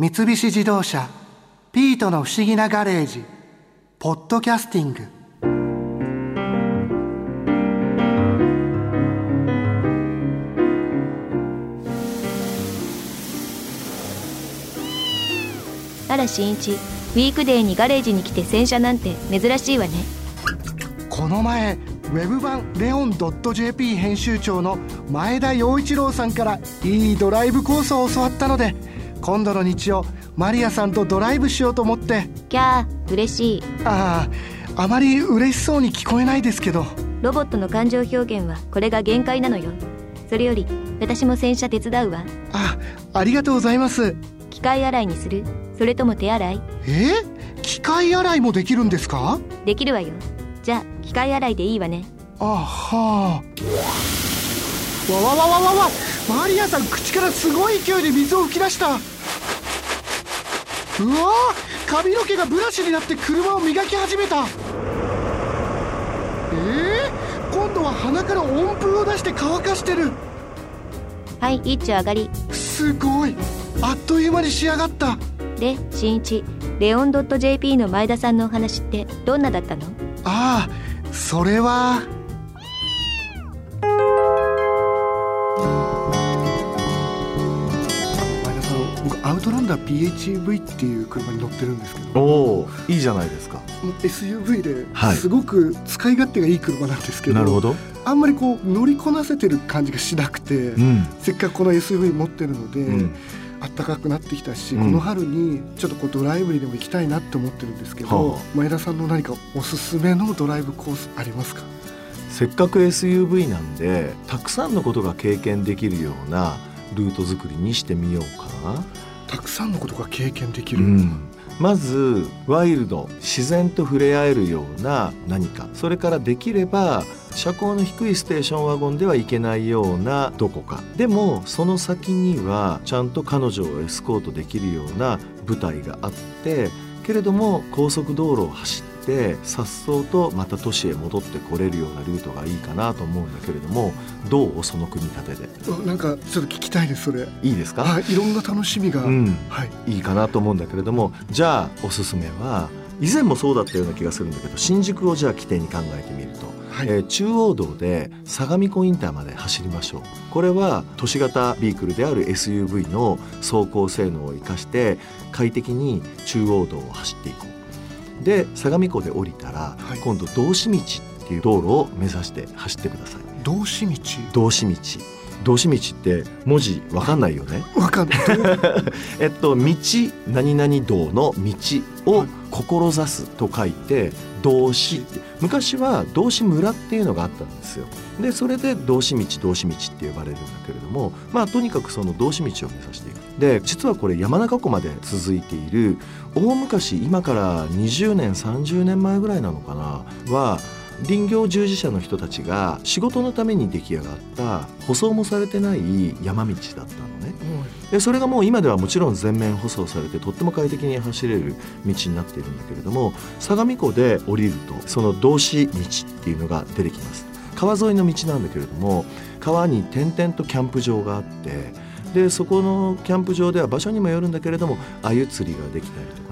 三菱自動車「ピートの不思議なガレージ」「ポッドキャスティング」あら新一ウィークデーにガレージに来て洗車なんて珍しいわね。この前ウェブ版レオン .jp 編集長の前田洋一郎さんからいいドライブコースを教わったので今度の日曜マリアさんとドライブしようと思って。キャー嬉しい。あああまり嬉しそうに聞こえないですけど。ロボットの感情表現はこれが限界なのよ。それより私も洗車手伝うわ。あありがとうございます。機械洗いにする。それとも手洗い。え？機械洗いもできるんですか？できるわよ。じゃあ機械洗いでいいわね。あはあ。わわわわわわマリアさん口からすごい勢いで水を吹き出した。うわ髪の毛がブラシになって車を磨き始めた。えー、今度は鼻から温風を出して乾かしてる。はい一丁上がり。すごい。あっという間に仕上がった。で新一。レオン .jp の前田さんのお話ってどんなだったの？ああそれは僕アウトランダー PHEV っていう車に乗ってるんですけど。おおいいじゃないですか。SUV ではい。すごく使い勝手がいい車なんですけど,、なるほど。あんまりこう乗りこなせてる感じがしなくて、うん。せっかくこの SUV 持ってるので、うん。暖かくなってきたし、うん。この春にちょっとこうドライブにでも行きたいなって思ってるんですけど、はあ。前田さんの何かおすすめのドライブコースありますか？せっかく SUV なんでたくさんのことが経験できるようなルート作りにしてみようかな、たくさんのことが経験できる、うん、まずワイルド自然と触れ合えるような何か。それからできれば車高の低いステーションワゴンでは行けないようなどこか。でもその先にはちゃんと彼女をエスコートできるような舞台があってけれども高速道路を走って颯爽とまた都市へ戻ってこれるようなルートがいいかなと思うんだけれどもどうその組み立てで？あなんかちょっと聞きたいですそれ。いいですか、はいいろんな楽しみが、うん、はい。いいかなと思うんだけれどもじゃあおすすめは以前もそうだったような気がするんだけど新宿をじゃあ起点に考えてみると、はい、えー中央道で相模湖インターまで走りましょう。これは都市型ビークルである SUV の走行性能を生かして快適に中央道を走っていこうで相模湖で降りたら、はい。今度道志道っていう道路を目指して走ってください。道志道。道志道。道志道って文字わかんないよね。わかんない。えっと、道何々道の道を志すと書いて道志って昔は動詞村っていうのがあったんですよ。でそれで動詞道動詞道って呼ばれるんだけれどもまあとにかくその動詞道を目指していく。で実はこれ山中湖まで続いている大昔今から20年30年前ぐらいなのかなは林業従事者の人たちが仕事のために出来上がった舗装もされてない山道だったのね。でそれがもう今ではもちろん全面舗装されてとっても快適に走れる道になっているんだけれども相模湖で降りるとその道志道っていうのが出てきます。川沿いの道なんだけれども川に点々とキャンプ場があってでそこのキャンプ場では場所にもよるんだけれども鮎釣りができたりとか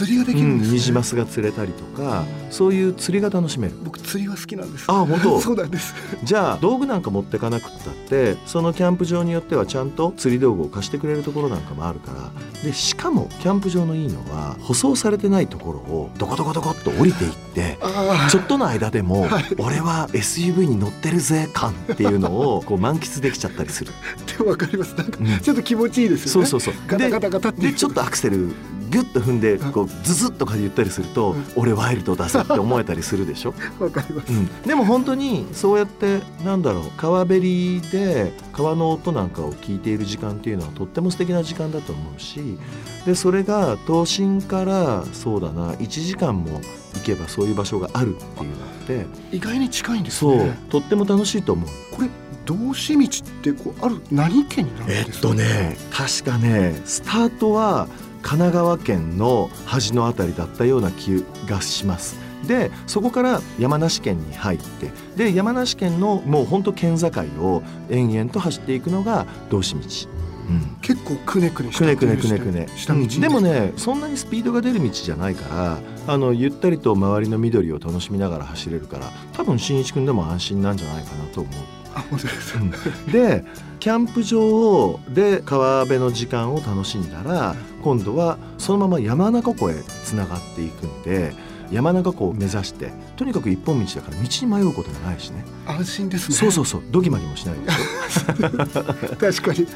釣りができるんです、ね。うんニジマスが釣れたりとかそういう釣りが楽しめる。僕釣りは好きなんです。あ本当？そうなんです。じゃあ道具なんか持ってかなくったってそのキャンプ場によってはちゃんと釣り道具を貸してくれるところなんかもあるから。でしかもキャンプ場のいいのは舗装されてないところをどこどこどこっと降りていってあちょっとの間でもはい。俺は SUV に乗ってるぜ感っていうのを こう満喫できちゃったりする。あでもわかります。なんかうん。ちょっと気持ちいいですよね。そうそうそう。ガタでガタガタって。でちょっとアクセルギュッと踏んでこうズズッとか言ったりするとうん。俺ワイルドだぞって思えたりするでしょ？わかります、うん、でも本当にそうやってなんだろう川べりで川の音なんかを聞いている時間っていうのはとっても素敵な時間だと思うしでそれが都心からそうだな1時間も行けばそういう場所があるっていうのって意外に近いんですそうねとっても楽しいと思う。これ道志道ってこうある何県になるんえっですか？とね確かねスタートは神奈川県の端のあたりだったような気がします。でそこから山梨県に入ってで山梨県のもうほんと県境を延々と走っていくのが道志道。ううん結構くねくねしくねくねくねくね、下道、うんでもねそんなにスピードが出る道じゃないからあのゆったりと周りの緑を楽しみながら走れるから多分新一君でも安心なんじゃないかなと思う。あ本当ですでキャンプ場で川辺の時間を楽しんだら今度はそのまま山中湖へつながっていくんで山中湖を目指してとにかく一本道だから道に迷うこともないしね。安心ですね。そうそうそう。ドギマギもしないでしょ。確かに。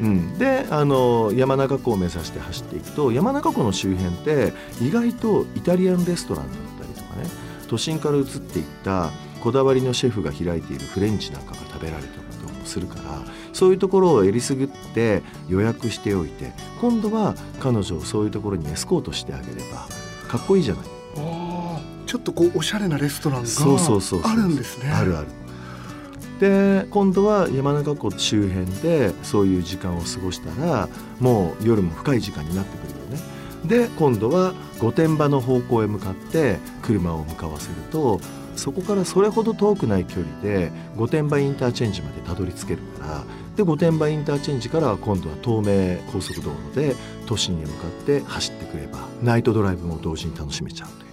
うん、であの山中湖を目指して走っていくと山中湖の周辺って意外とイタリアンレストランだったりとかね都心から移っていったこだわりのシェフが開いているフレンチなんかが食べられたりとかもするからそういうところをえりすぐって予約しておいて今度は彼女をそういうところにエスコートしてあげればかっこいいじゃない。ちょっとこうおしゃれなレストランがそうそうそうそう。あるんですね。あるある。で今度は山中湖周辺でそういう時間を過ごしたらもう夜も深い時間になってくるよね。で今度は御殿場の方向へ向かって車を向かわせるとそこからそれほど遠くない距離で御殿場インターチェンジまでたどり着けるからで御殿場インターチェンジから今度は東名高速道路で都心へ向かって走ってくればナイトドライブも同時に楽しめちゃうという。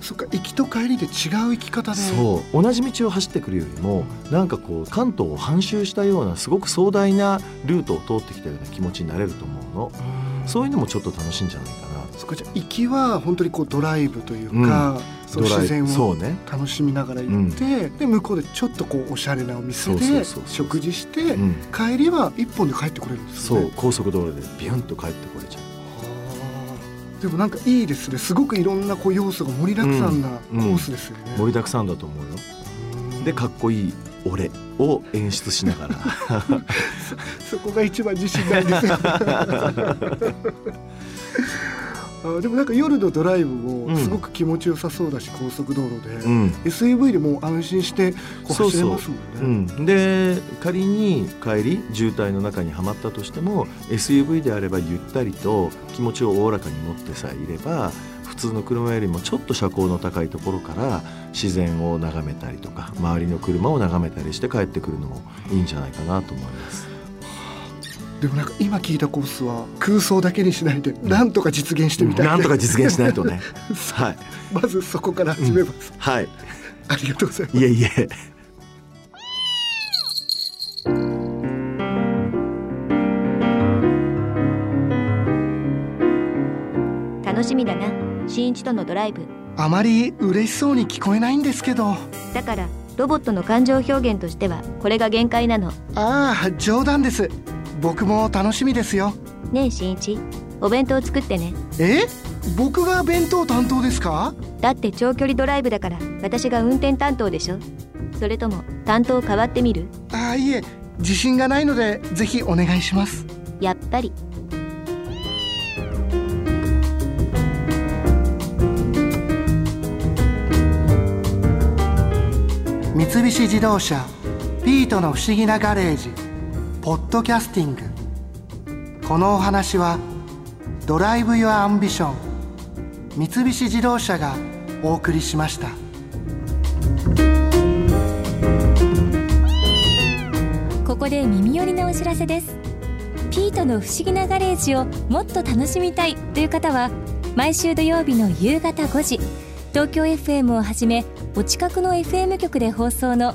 そっか行きと帰りで違う生き方で。そう。同じ道を走ってくるよりもなんかこう関東を半周したようなすごく壮大なルートを通ってきたような気持ちになれると思うの。うん。そういうのもちょっと楽しいんじゃないかなそっか。じゃあ行きは本当にこうドライブというか、そのドライ自然をそうね。楽しみながら行って、で向こうでちょっとこうおしゃれなお店そうそうでそうそう。食事して、うん。帰りは一本で帰ってこれるんですよね。そう。高速道路でビュンと帰ってこれちゃう。でもなんかいいですね。すごくいろんなこう要素が盛りだくさんなコうん。ースですよね、盛りだくさんだと思うよ。うん。でかっこいい俺を演出しながら。そこが一番自信なんですよ あでもなんか夜のドライブもすごく気持ちよさそうだし、高速道路で、うん。SUV でもう安心してこうそうそう走れますもんね。うん、で仮に帰り渋滞の中にはまったとしても SUV であればゆったりと気持ちをおおらかに持ってさえいれば普通の車よりもちょっと車高の高いところから自然を眺めたりとか周りの車を眺めたりして帰ってくるのもいいんじゃないかなと思います。でもなんか今聞いたコースは空想だけにしないでなんとか実現してみたい。なんとか実現しないとね。はい、まずそこから始めます、はい、ありがとうございます。いえいえ。楽しみだな。新一とのドライブ。あまり嬉しそうに聞こえないんですけど。あだからロボットの感情表現としてはこれが限界なの。あ冗談です僕も楽しみですよ。ねえ新一。お弁当作ってね。え？僕が弁当担当ですか？だって長距離ドライブだから私が運転担当でしょ。それとも担当変わってみる？ああいえ。自信がないのでぜひお願いします。やっぱり。三菱自動車ピートの不思議なガレージポッドキャスティング。このお話は Drive your Ambition 三菱自動車がお送りしました。ここで耳寄りなお知らせです。ピートの不思議なガレージをもっと楽しみたいという方は毎週土曜日の夕方5時東京 FM をはじめお近くの FM 局で放送の